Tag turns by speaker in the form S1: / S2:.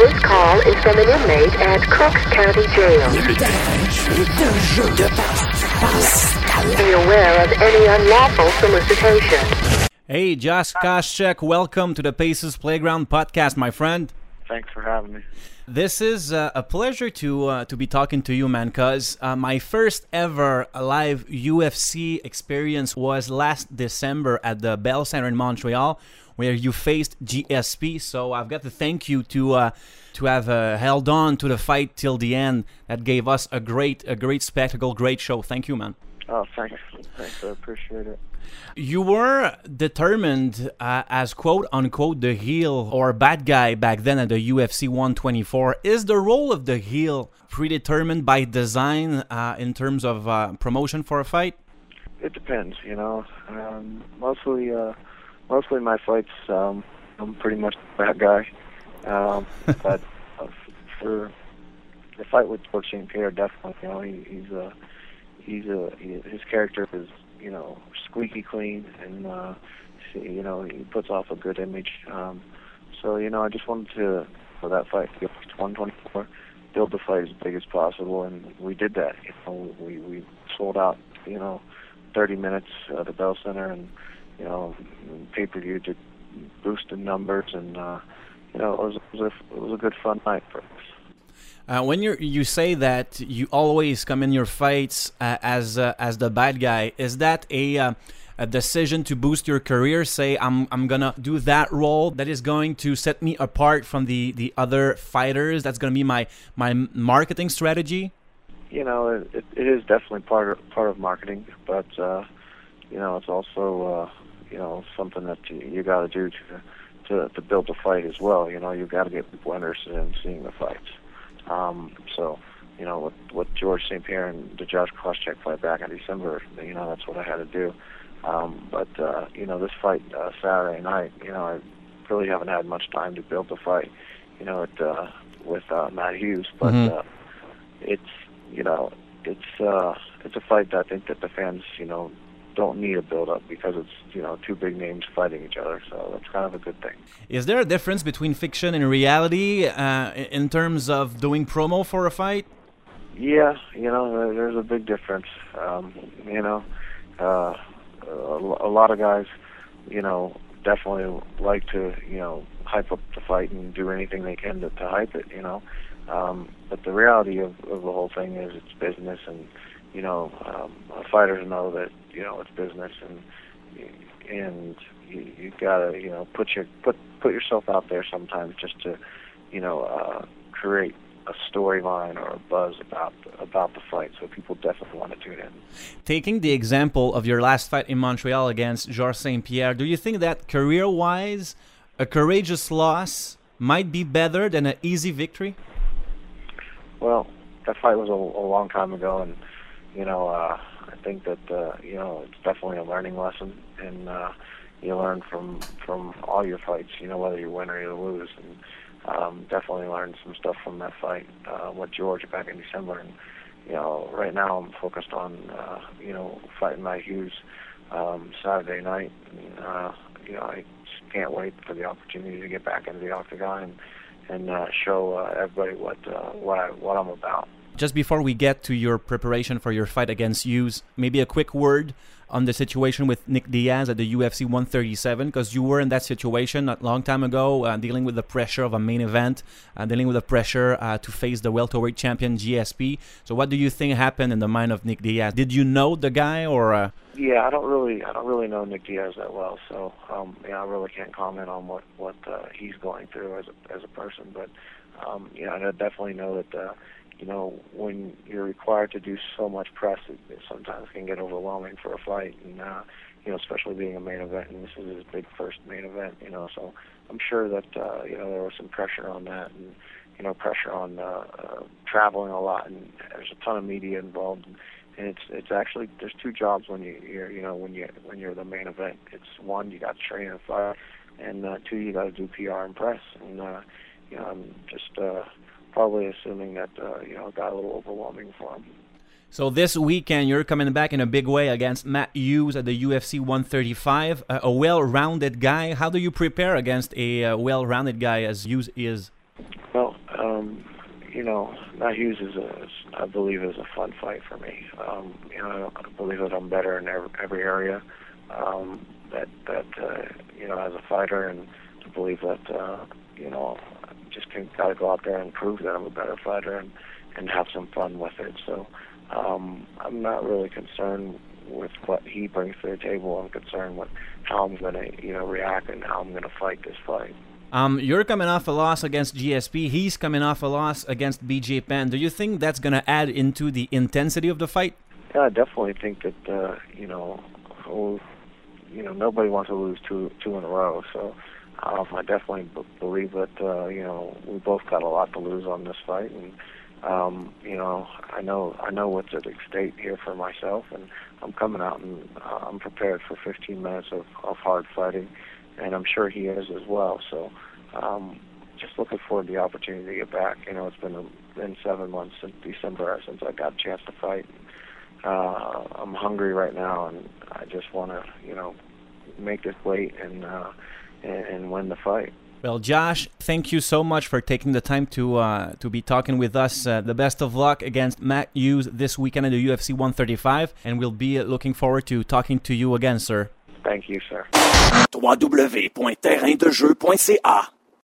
S1: This call is from an inmate at Cooks County Jail. Be aware of any unlawful solicitation.
S2: Hey, Josh Koscheck, welcome to the Paces Playground podcast, my friend.
S3: Thanks for having me.
S2: This is uh, a pleasure to uh, to be talking to you, man. Cause uh, my first ever live UFC experience was last December at the Bell Center in Montreal, where you faced GSP. So I've got to thank you to uh, to have uh, held on to the fight till the end. That gave us a great a great spectacle, great show. Thank you, man.
S3: Oh, thanks. Thanks. I appreciate it.
S2: You were determined uh, as quote unquote the heel or bad guy back then at the UFC 124. Is the role of the heel predetermined by design uh, in terms of uh, promotion for a fight?
S3: It depends, you know. Um, mostly, uh, mostly my fights, um, I'm pretty much the bad guy. Um, but uh, for the fight with Georges St. Pierre, definitely, you know, he, he's a, he's a, his character is you know, squeaky clean, and uh, you know, he puts off a good image. Um, so you know, I just wanted to for that fight to get 124, build the fight as big as possible, and we did that. You know, we we sold out. You know, 30 minutes at the Bell Center, and you know, pay per view to boost the numbers, and uh, you know, it was it was a, it was a good fun night for us.
S2: Uh, when you you say that you always come in your fights uh, as uh, as the bad guy, is that a uh, a decision to boost your career? Say, I'm I'm gonna do that role that is going to set me apart from the the other fighters. That's gonna be my my marketing strategy.
S3: You know, it, it is definitely part of part of marketing, but uh, you know, it's also uh, you know something that you, you got to do to to build the fight as well. You know, you got to get people interested in seeing the fights. Um, so, you know, with, with Georges St. Pierre and the Josh Koscheck fight back in December, you know, that's what I had to do. Um, but, uh, you know, this fight uh, Saturday night, you know, I really haven't had much time to build the fight, you know, it, uh, with uh, Matt Hughes. But
S2: Mhm.
S3: uh, it's, you know, it's uh, it's a fight that I think that the fans, you know, don't need a build up because it's you know two big names fighting each other, so that's kind of a good thing.
S2: Is there a difference between fiction and reality uh, in terms of doing promo for a fight?
S3: Yeah, you know, there's a big difference. Um, you know, uh, a, a lot of guys, you know, definitely like to, you know, hype up the fight and do anything they can to, to hype it. You know, um, but the reality of, of the whole thing is it's business, and you know, um, fighters know that you know it's business, and and you, you gotta, you know, put your put put yourself out there sometimes just to, you know, uh, create a storyline or a buzz about about the fight, so people definitely want to tune in.
S2: Taking the example of your last fight in Montreal against Georges St. Pierre, do you think that career wise, a courageous loss might be better than an easy victory?
S3: Well, that fight was a, a long time ago, and you know, uh, I think that uh, you know it's definitely a learning lesson, and uh, you learn from from all your fights. You know, whether you win or you lose, and um, definitely learned some stuff from that fight uh, with George back in December. And you know, right now I'm focused on uh, you know fighting Matt Hughes um, Saturday night. And, uh, you know, I just can't wait for the opportunity to get back into the octagon and and uh, show uh, everybody what uh, what I what I'm about.
S2: Just before we get to your preparation for your fight against Hughes, maybe a quick word on the situation with Nick Diaz at the UFC 137, because you were in that situation a long time ago, uh, dealing with the pressure of a main event, uh, dealing with the pressure uh, to face the welterweight champion GSP. So, what do you think happened in the mind of Nick Diaz? Did you know the guy, or uh,
S3: Yeah, I don't really, I don't really know Nick Diaz that well, so um, yeah, I really can't comment on what what uh, he's going through as a as a person. But um, know, I definitely know that uh, you know when you're required to do so much press, it, it sometimes can get overwhelming for a fight, and uh, you know, especially being a main event, and this is his big first main event, you know. So I'm sure that uh, you know there was some pressure on that, and you know, pressure on uh, uh, traveling a lot, and there's a ton of media involved. And, and it's it's actually there's two jobs when you you're you know when you when you're the main event. It's one you got to train and fight, and uh, two you got to do PR and press. And uh, you know I'm just uh, probably assuming that uh, you know it got a little overwhelming for him.
S2: So this weekend, you're coming back in a big way against Matt Hughes at the UFC 135. Uh, a well-rounded guy. How do you prepare against a uh, well-rounded guy as Hughes is?
S3: Well, um, you know, Matt Hughes is a, I believe, is a fun fight for me. Um, you know, I believe that I'm better in every, every area. Um, that that uh, you know, as a fighter, and to believe that uh, you know, just can got to go out there and prove that I'm a better fighter and and have some fun with it. So um, I'm not really concerned with what he brings to the table. I'm concerned with how I'm going to you know react and how I'm going to fight this fight.
S2: Um, you're coming off a loss against GSP. He's coming off a loss against BJ Penn. Do you think that's going to add into the intensity of the fight?
S3: Yeah, I definitely think that uh, you know, you know, nobody wants to lose two two in a row. So um, I definitely b- believe that uh, you know we both got a lot to lose on this fight, and um, you know I know I know what's at stake here for myself, and I'm coming out and uh, I'm prepared for 15 minutes of, of hard fighting and I'm sure he is as well. So, um, just looking forward to the opportunity to get back. You know, it's been been seven months since December since I got a chance to fight. Uh, I'm hungry right now, and I just want to, you know, make this weight and, uh, and and win the fight.
S2: Well, Josh, thank you so much for taking the time to uh, to be talking with us. Uh, the best of luck against Matt Hughes this weekend at the UFC 135, and we'll be looking forward to talking to you again, sir.
S3: Thank you, sir.
S4: www.terraindejeu.ca